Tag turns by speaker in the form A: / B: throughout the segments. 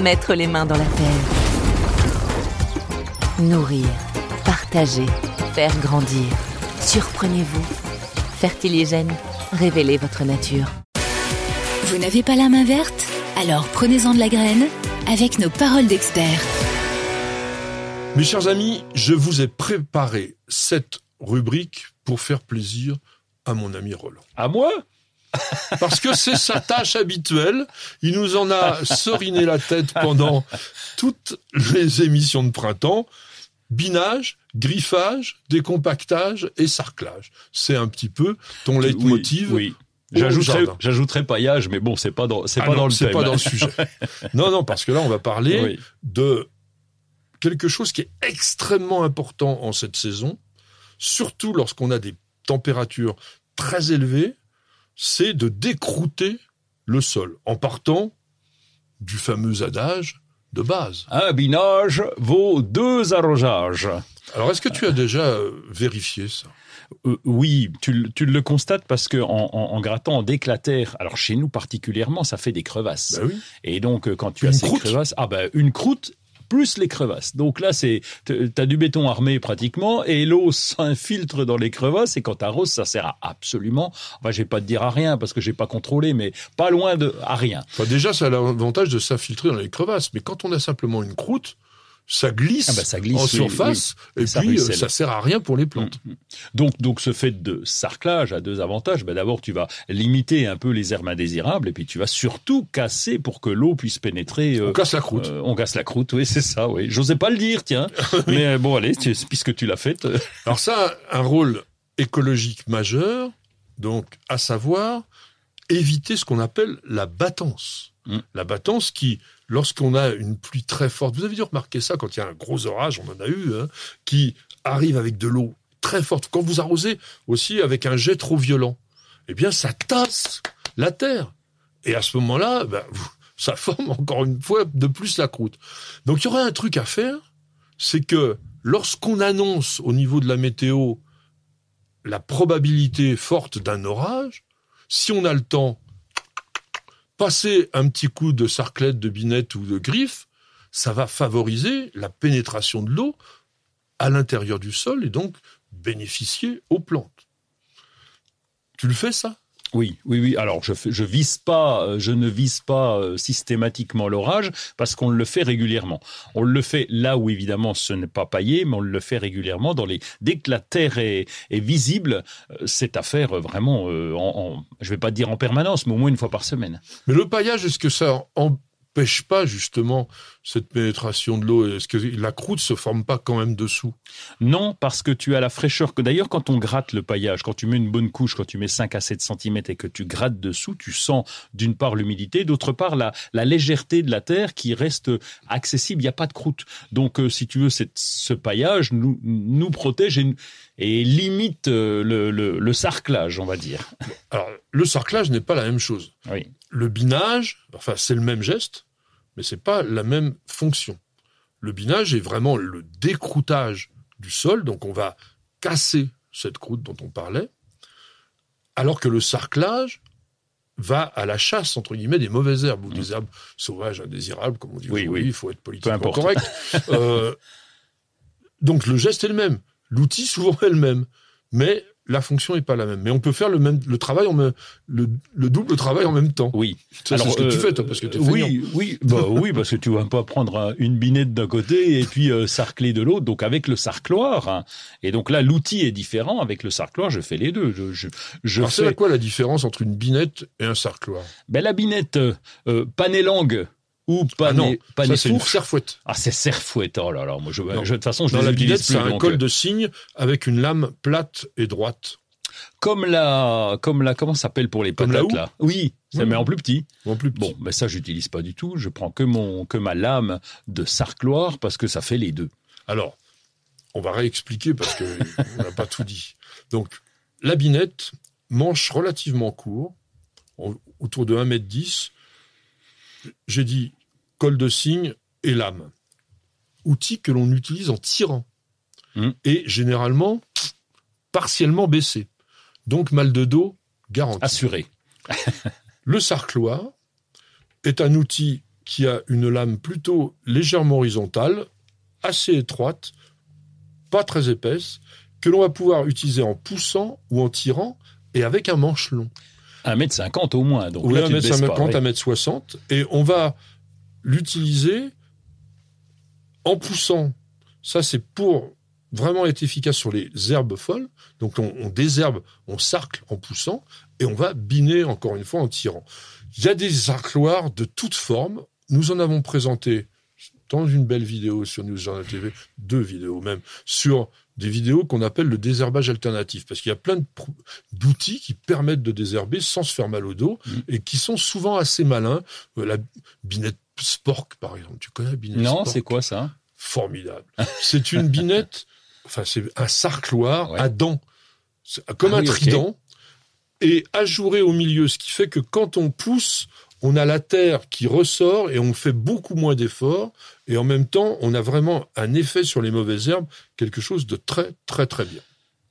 A: Mettre les mains dans la terre. Nourrir, partager, faire grandir. Surprenez-vous. Fertiligène, révélez votre nature.
B: Vous n'avez pas la main verte? Alors prenez-en de la graine avec nos paroles d'experts.
C: Mes chers amis, je vous ai préparé cette rubrique pour faire plaisir à mon ami Roland.
D: À moi?
C: Parce que c'est sa tâche habituelle. Il nous en a seriné la tête pendant toutes les émissions de printemps. Binage, griffage, décompactage et sarclage. C'est un petit peu ton leitmotiv.
D: Oui. oui. J'ajouterais, j'ajouterais paillage, mais bon, c'est pas dans, c'est
C: Ah
D: pas
C: non,
D: dans le
C: c'est
D: thème.
C: pas dans le sujet. Non, non, parce que là, on va parler
D: Oui.
C: de quelque chose qui est extrêmement important en cette saison, surtout lorsqu'on a des températures très élevées, c'est de décrouter le sol en partant du fameux adage de base.
D: Un binage vaut deux arrosages.
C: Alors, est-ce que tu as déjà euh, vérifié ça?
D: Euh, oui, tu, le- tu le constates parce que en, en, en grattant en déclatère, alors chez nous particulièrement, ça fait des crevasses.
C: Bah oui.
D: Et donc euh, quand tu
C: Une
D: as ces crevasses, ah ben une croûte plus les crevasses. Donc là, c'est t'as du béton armé pratiquement et l'eau s'infiltre dans les crevasses et quand t'arroses, ça sert à absolument. Enfin, je vais pas te dire à rien parce que j'ai pas contrôlé, mais pas loin de à rien.
C: Enfin, déjà, ça a l'avantage de s'infiltrer dans les crevasses, mais quand on a simplement une croûte, ça glisse,
D: Ah bah, ça glisse,
C: en surface,
D: oui.
C: et
D: Et ça
C: puis euh,
D: ruisselle.
C: ça sert à rien pour les plantes.
D: Donc, donc ce fait de sarclage a deux avantages. Ben, D'abord, tu vas limiter un peu les herbes indésirables, et puis tu vas surtout casser pour que l'eau puisse pénétrer. euh,
C: On casse la croûte.
D: euh, on casse la croûte, oui, c'est ça, oui. J'osais pas le dire, tiens. Mais bon, allez, tu- puisque tu l'as fait.
C: Alors ça a un rôle écologique majeur, donc à savoir éviter ce qu'on appelle la battance.
D: Mm.
C: La battance qui, lorsqu'on a une pluie très forte, vous avez dû remarquer ça quand il y a un gros orage, on en a eu, hein, qui arrive avec de l'eau très forte. Quand vous arrosez aussi avec un jet trop violent, eh bien ça tasse la terre. Et à ce moment-là, ben, ça forme encore une fois de plus la croûte. Donc il y aurait un truc à faire, c'est que lorsqu'on annonce au niveau de la météo la probabilité forte d'un orage, si on a le temps, passer un petit coup de sarclette, de binette ou de griffe, ça va favoriser la pénétration de l'eau à l'intérieur du sol et donc bénéficier aux plantes. Tu le fais ça?
D: Oui, oui, oui. Alors, je, je vise pas, euh, je ne vise pas euh, systématiquement l'orage parce qu'on le fait régulièrement. On le fait là où évidemment ce n'est pas paillé, mais on le fait régulièrement dans les. Dès que la terre est, est visible, euh, c'est à faire vraiment. en, en- je vais pas dire en permanence, mais au moins une fois par semaine.
C: Mais le paillage, est-ce que ça empêche pas justement cette pénétration de l'eau Est-ce que la croûte se forme pas quand même dessous?
D: Non, parce que tu as la fraîcheur que d'ailleurs quand on gratte le paillage, quand tu mets une bonne couche, quand tu mets 5 à 7 cm et que tu grattes dessous, tu sens d'une part l'humidité, d'autre part la, la légèreté de la terre qui reste accessible, il n'y a pas de croûte. Donc euh, si tu veux, ce paillage nous, nous protège et, et limite euh, le, le, le sarclage, on va dire.
C: Alors, le sarclage n'est pas la même chose.
D: Oui.
C: Le binage, enfin, c'est le même geste, mais c'est pas la même fonction. Le binage est vraiment le décroutage du sol, donc on va casser cette croûte dont on parlait, alors que le sarclage va à la chasse, entre guillemets, des mauvaises herbes, ou des herbes sauvages indésirables, comme on dit
D: Oui,
C: aujourd'hui,
D: oui.
C: il faut être politiquement correct. Euh, donc le geste est le même, l'outil souvent est le même, mais la fonction n'est pas la même. Mais on peut faire le même le travail en même, le, le double travail en même temps.
D: Oui.
C: Ça, c'est ce que tu
D: euh,
C: fais, toi, parce que feignant.
D: Oui, oui, bah oui, parce que tu vas pas prendre un- une binette d'un côté et puis euh, sarcler de l'autre. Donc avec le sarcloir, hein. et donc là l'outil est différent. Avec le sarcloir, je fais les deux. Je, je, je
C: Alors, c'est
D: fais
C: à quoi la différence entre une binette et un sarcloir?
D: Ben, la binette euh, euh, pané-langue ou
C: Ah
D: pané,
C: non,
D: pané
C: ça serfouette.
D: Ah, c'est serfouette. Oh là là, moi je,
C: Non.
D: je- de toute façon je
C: Dans
D: les
C: la c'est un col
D: euh,
C: de cygne avec une lame plate et droite.
D: Comme la, comme la, comment ça s'appelle pour les
C: Comme
D: patates là? Oui, ça
C: Oui.
D: met en plus petit.
C: En plus petit.
D: Bon, mais ça j'utilise pas du tout. Je prends que mon, que ma lame de sarcloire parce que ça fait les deux.
C: Alors, on va réexpliquer parce que on n'a pas tout dit. Donc, la binette, manche relativement court, autour de 1m10. J'ai dit col de cygne et lame. Outil que l'on utilise en tirant.
D: Hmm.
C: Et généralement, partiellement baissé. Donc, mal de dos garanti.
D: Assuré.
C: Le sarcloir est un outil qui a une lame plutôt légèrement horizontale, assez étroite, pas très épaisse, que l'on va pouvoir utiliser en poussant ou en tirant et avec un manche long.
D: 1m50 au moins. Donc
C: Oui,
D: là, tu te
C: 1m50,
D: baisses pas, ouais.
C: 1m60. Et on va l'utiliser en poussant. Ça, c'est pour vraiment être efficace sur les herbes folles. Donc, on, on désherbe, on sarcle en poussant et on va biner encore une fois en tirant. Il y a des sarcloirs de toutes formes. Nous en avons présenté dans une belle vidéo sur News Journal TV, deux vidéos même, sur des vidéos qu'on appelle le désherbage alternatif, parce qu'il y a plein d'outils qui permettent de désherber sans se faire mal au dos
D: Mhm.
C: et qui sont souvent assez malins. Euh, la binette Spork, par exemple, tu connais la binette
D: Non, c'est quoi ça?
C: Formidable. C'est une binette, enfin c'est un sarcloir
D: Ouais.
C: à dents, comme
D: Ah
C: un
D: oui,
C: trident, et ajouré au milieu, ce qui fait que quand on pousse, on a la terre qui ressort et on fait beaucoup moins d'efforts, et en même temps, on a vraiment un effet sur les mauvaises herbes, quelque chose de très très très bien.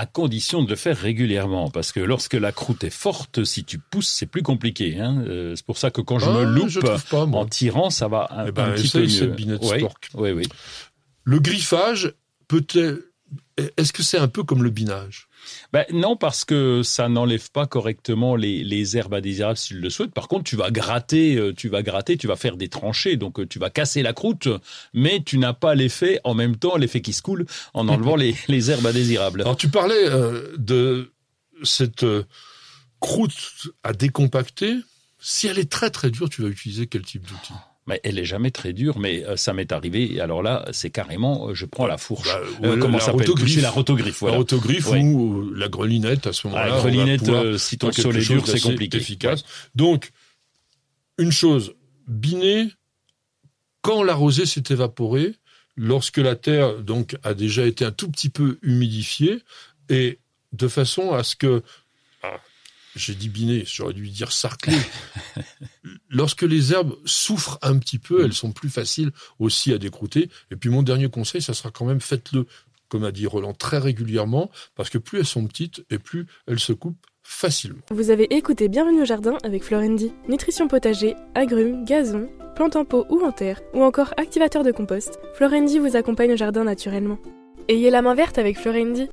D: À condition de le faire régulièrement, parce que lorsque la croûte est forte, si tu pousses, c'est plus compliqué. Hein. Euh, c'est pour ça que quand je
C: Ah,
D: me loupe
C: je pas, moi.
D: en tirant, ça va un,
C: Eh ben,
D: un petit peu mieux.
C: cette binette
D: oui,
C: Spork.
D: oui, oui.
C: Le griffage, peut-être, est-ce que c'est un peu comme le binage?
D: Ben, non, parce que ça n'enlève pas correctement les, les herbes indésirables si tu le souhaites. Par contre, tu vas gratter, euh, tu vas gratter, tu vas faire des tranchées, donc euh, tu vas casser la croûte, mais tu n'as pas l'effet, en même temps, l'effet qui se coule en enlevant les, les herbes indésirables.
C: Alors tu parlais euh, de cette euh, croûte à décompacter. Si elle est très très dure, tu vas utiliser quel type d'outil?
D: Mais elle est jamais très dure, mais euh, ça m'est arrivé. Alors là, c'est carrément, euh, je prends la fourche.
C: Bah,
D: Euh, comment
C: la
D: ça s'appelle la rotogriffe, voilà.
C: La rotogriffe
D: Ouais.
C: ou la grelinette à ce
D: Ah,
C: moment-là.
D: la
C: va
D: grelinette,
C: pouvoir
D: si ton sol est dur, c'est compliqué.
C: Efficace. Donc, une chose, biner quand la rosée s'est évaporée, lorsque la terre donc a déjà été un tout petit peu humidifiée, et de façon à ce que, ah, j'ai dit biner, j'aurais dû dire sarcler. lorsque les herbes souffrent un petit peu, elles sont plus faciles aussi à décrouter. Et puis mon dernier conseil, ça sera quand même faites-le, comme a dit Roland, très régulièrement, parce que plus elles sont petites et plus elles se coupent facilement.
E: Vous avez écouté Bienvenue au jardin avec Florendi. Nutrition potager, agrumes, gazon, plantes en pot ou en terre, ou encore activateur de compost, Florendi vous accompagne au jardin naturellement. Ayez la main verte avec Florendi.